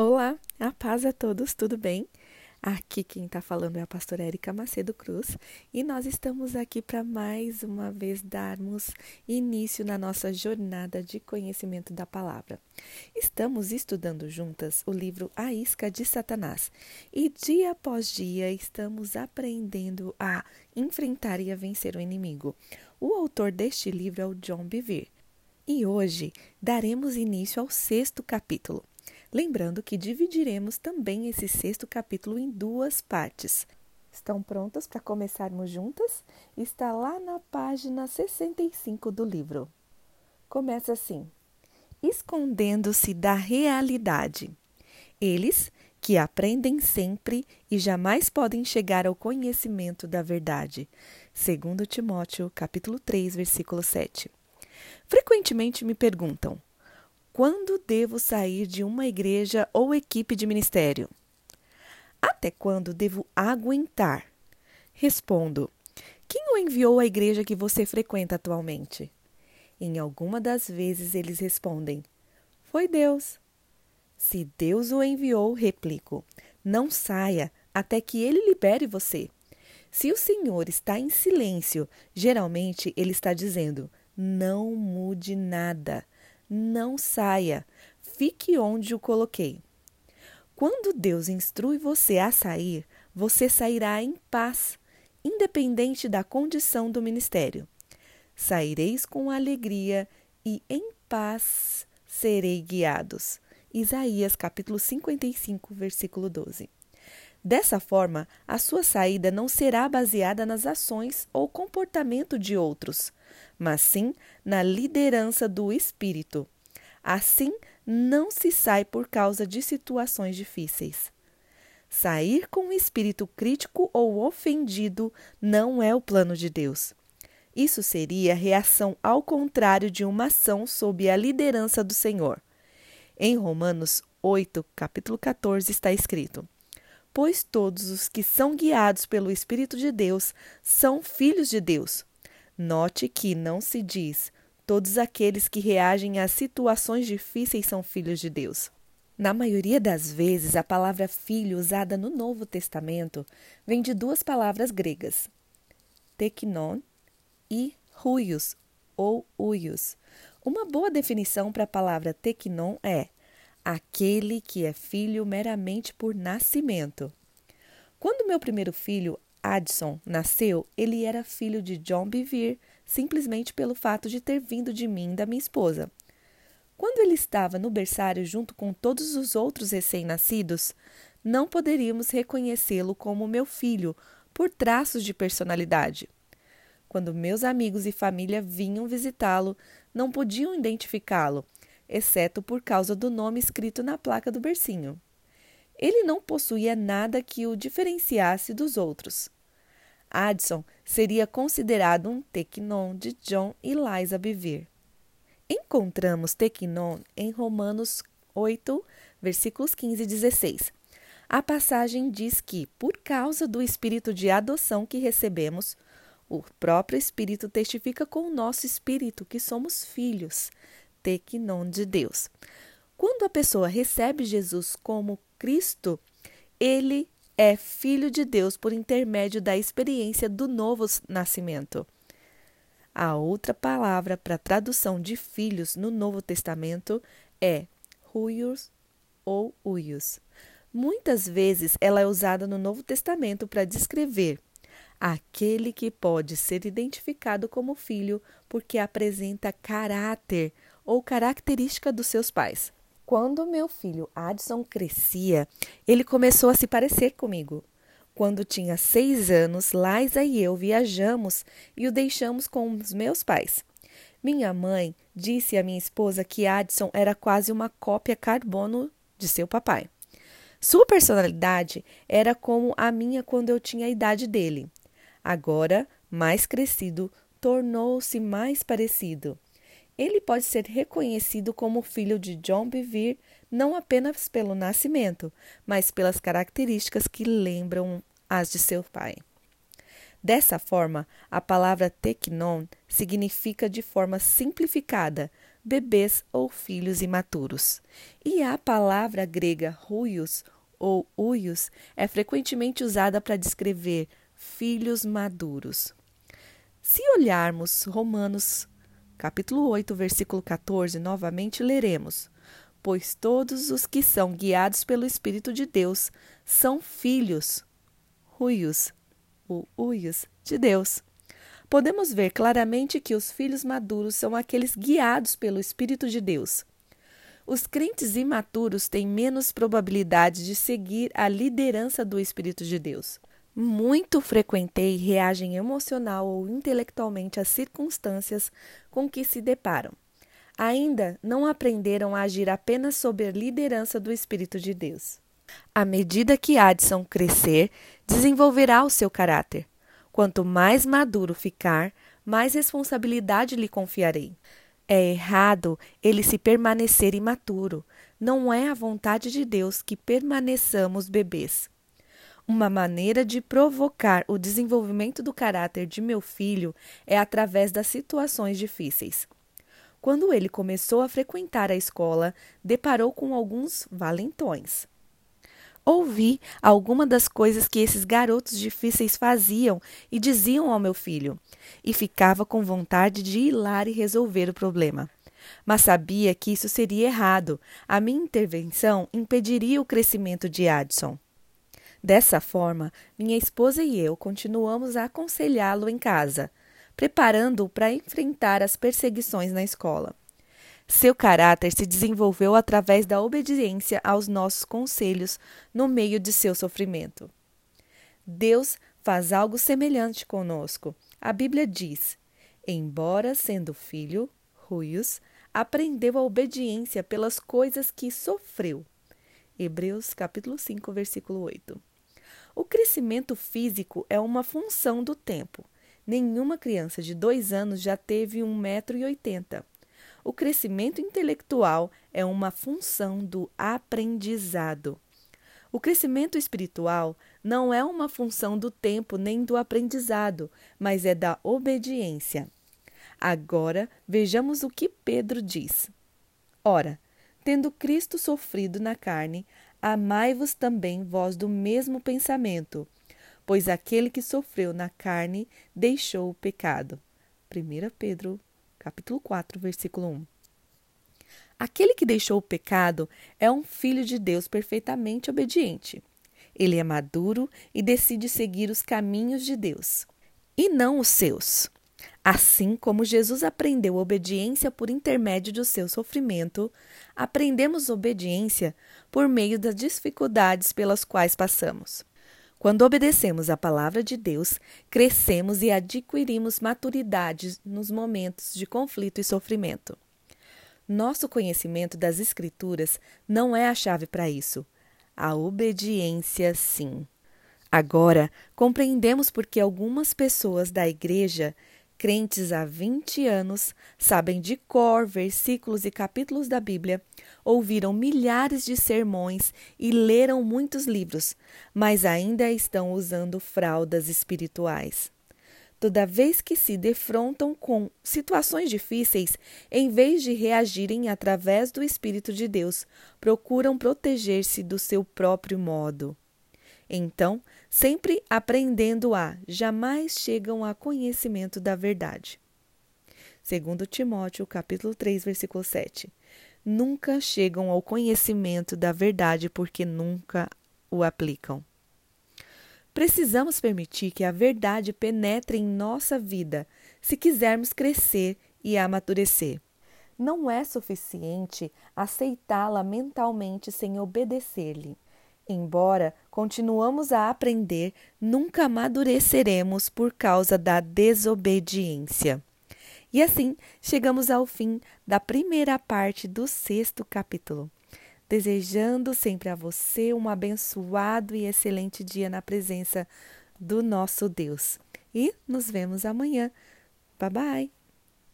Olá, a paz a todos, tudo bem? Aqui quem está falando é a pastora Érica Macedo Cruz e nós estamos aqui para mais uma vez darmos início na nossa jornada de conhecimento da palavra. Estamos estudando juntas o livro A Isca de Satanás e dia após dia estamos aprendendo a enfrentar e a vencer o inimigo. O autor deste livro é o John Bevere e hoje daremos início ao sexto capítulo. Lembrando que dividiremos também esse sexto capítulo em duas partes. Estão prontas para começarmos juntas? Está lá na página 65 do livro. Começa assim: Escondendo-se da realidade. Eles que aprendem sempre e jamais podem chegar ao conhecimento da verdade. Segundo Timóteo, capítulo 3, versículo 7. Frequentemente me perguntam: quando devo sair de uma igreja ou equipe de ministério? Até quando devo aguentar? Respondo: Quem o enviou à igreja que você frequenta atualmente? Em alguma das vezes eles respondem: Foi Deus. Se Deus o enviou, replico: Não saia até que ele libere você. Se o Senhor está em silêncio, geralmente ele está dizendo: Não mude nada. Não saia, fique onde o coloquei. Quando Deus instrui você a sair, você sairá em paz, independente da condição do ministério. Saireis com alegria e em paz serei guiados. Isaías capítulo 55, versículo 12. Dessa forma, a sua saída não será baseada nas ações ou comportamento de outros, mas sim na liderança do Espírito. Assim, não se sai por causa de situações difíceis. Sair com o espírito crítico ou ofendido não é o plano de Deus. Isso seria reação ao contrário de uma ação sob a liderança do Senhor. Em Romanos 8, capítulo 14, está escrito: Pois todos os que são guiados pelo Espírito de Deus são filhos de Deus. Note que não se diz todos aqueles que reagem a situações difíceis são filhos de Deus. Na maioria das vezes, a palavra filho usada no Novo Testamento vem de duas palavras gregas, teknon e huios ou uios. Uma boa definição para a palavra teknon é aquele que é filho meramente por nascimento. Quando meu primeiro filho, Addison nasceu, ele era filho de John Bevere, simplesmente pelo fato de ter vindo de mim da minha esposa. Quando ele estava no berçário junto com todos os outros recém-nascidos, não poderíamos reconhecê-lo como meu filho por traços de personalidade. Quando meus amigos e família vinham visitá-lo, não podiam identificá-lo, exceto por causa do nome escrito na placa do bercinho. Ele não possuía nada que o diferenciasse dos outros. Addison seria considerado um Tequinon de John e Liza Bevere. Encontramos Tequinon em Romanos 8, versículos 15 e 16. A passagem diz que, por causa do espírito de adoção que recebemos, o próprio Espírito testifica com o nosso espírito que somos filhos, Tequinon de Deus. Quando a pessoa recebe Jesus como Cristo, ele é filho de Deus por intermédio da experiência do novo nascimento. A outra palavra para tradução de filhos no Novo Testamento é huios ou uios. Muitas vezes ela é usada no Novo Testamento para descrever aquele que pode ser identificado como filho porque apresenta caráter ou característica dos seus pais. Quando meu filho Addison crescia, ele começou a se parecer comigo. Quando tinha seis anos, Liza e eu viajamos e o deixamos com os meus pais. Minha mãe disse à minha esposa que Addison era quase uma cópia carbono de seu papai. Sua personalidade era como a minha quando eu tinha a idade dele. Agora, mais crescido, tornou-se mais parecido. Ele pode ser reconhecido como filho de John Bevere não apenas pelo nascimento, mas pelas características que lembram as de seu pai. Dessa forma, a palavra teknon significa de forma simplificada bebês ou filhos imaturos. E a palavra grega ruios ou uios é frequentemente usada para descrever filhos maduros. Se olharmos Romanos capítulo 8, versículo 14, novamente leremos: Pois todos os que são guiados pelo Espírito de Deus são filhos, ruios, ou uios, de Deus. Podemos ver claramente que os filhos maduros são aqueles guiados pelo Espírito de Deus. Os crentes imaturos têm menos probabilidade de seguir a liderança do Espírito de Deus. Muito frequentei reagem emocional ou intelectualmente às circunstâncias com que se deparam. Ainda não aprenderam a agir apenas sob a liderança do Espírito de Deus. À medida que Adson crescer, desenvolverá o seu caráter. Quanto mais maduro ficar, mais responsabilidade lhe confiarei. É errado ele se permanecer imaturo. Não é a vontade de Deus que permaneçamos bebês. Uma maneira de provocar o desenvolvimento do caráter de meu filho é através das situações difíceis. Quando ele começou a frequentar a escola, deparou com alguns valentões. Ouvi alguma das coisas que esses garotos difíceis faziam e diziam ao meu filho, e ficava com vontade de ir lá e resolver o problema. Mas sabia que isso seria errado. A minha intervenção impediria o crescimento de Addison. Dessa forma, minha esposa e eu continuamos a aconselhá-lo em casa, preparando-o para enfrentar as perseguições na escola. Seu caráter se desenvolveu através da obediência aos nossos conselhos no meio de seu sofrimento. Deus faz algo semelhante conosco. A Bíblia diz: Embora sendo filho, Ruios aprendeu a obediência pelas coisas que sofreu. Hebreus capítulo 5, versículo 8. O crescimento físico é uma função do tempo. Nenhuma criança de dois anos já teve um metro e oitenta. O crescimento intelectual é uma função do aprendizado. O crescimento espiritual não é uma função do tempo nem do aprendizado, mas é da obediência. Agora vejamos o que Pedro diz. Ora, tendo Cristo sofrido na carne, amai-vos também vós do mesmo pensamento, pois aquele que sofreu na carne deixou o pecado. 1 Pedro capítulo 4, versículo 1. Aquele que deixou o pecado é um filho de Deus perfeitamente obediente. Ele é maduro e decide seguir os caminhos de Deus, e não os seus. Assim como Jesus aprendeu obediência por intermédio do seu sofrimento, aprendemos obediência por meio das dificuldades pelas quais passamos. Quando obedecemos à palavra de Deus, crescemos e adquirimos maturidade nos momentos de conflito e sofrimento. Nosso conhecimento das Escrituras não é a chave para isso. A obediência, sim. Agora, compreendemos porque algumas pessoas da igreja crentes há 20 anos, sabem de cor versículos e capítulos da Bíblia, ouviram milhares de sermões e leram muitos livros, mas ainda estão usando fraldas espirituais. Toda vez que se defrontam com situações difíceis, em vez de reagirem através do Espírito de Deus, procuram proteger-se do seu próprio modo. Então, sempre aprendendo a, jamais chegam a conhecimento da verdade. Segundo Timóteo, capítulo 3, versículo 7. Nunca chegam ao conhecimento da verdade porque nunca o aplicam. Precisamos permitir que a verdade penetre em nossa vida se quisermos crescer e amadurecer. Não é suficiente aceitá-la mentalmente sem obedecer-lhe. Embora continuamos a aprender, nunca amadureceremos por causa da desobediência. E assim chegamos ao fim da primeira parte do sexto capítulo. Desejando sempre a você um abençoado e excelente dia na presença do nosso Deus. E nos vemos amanhã. Bye bye!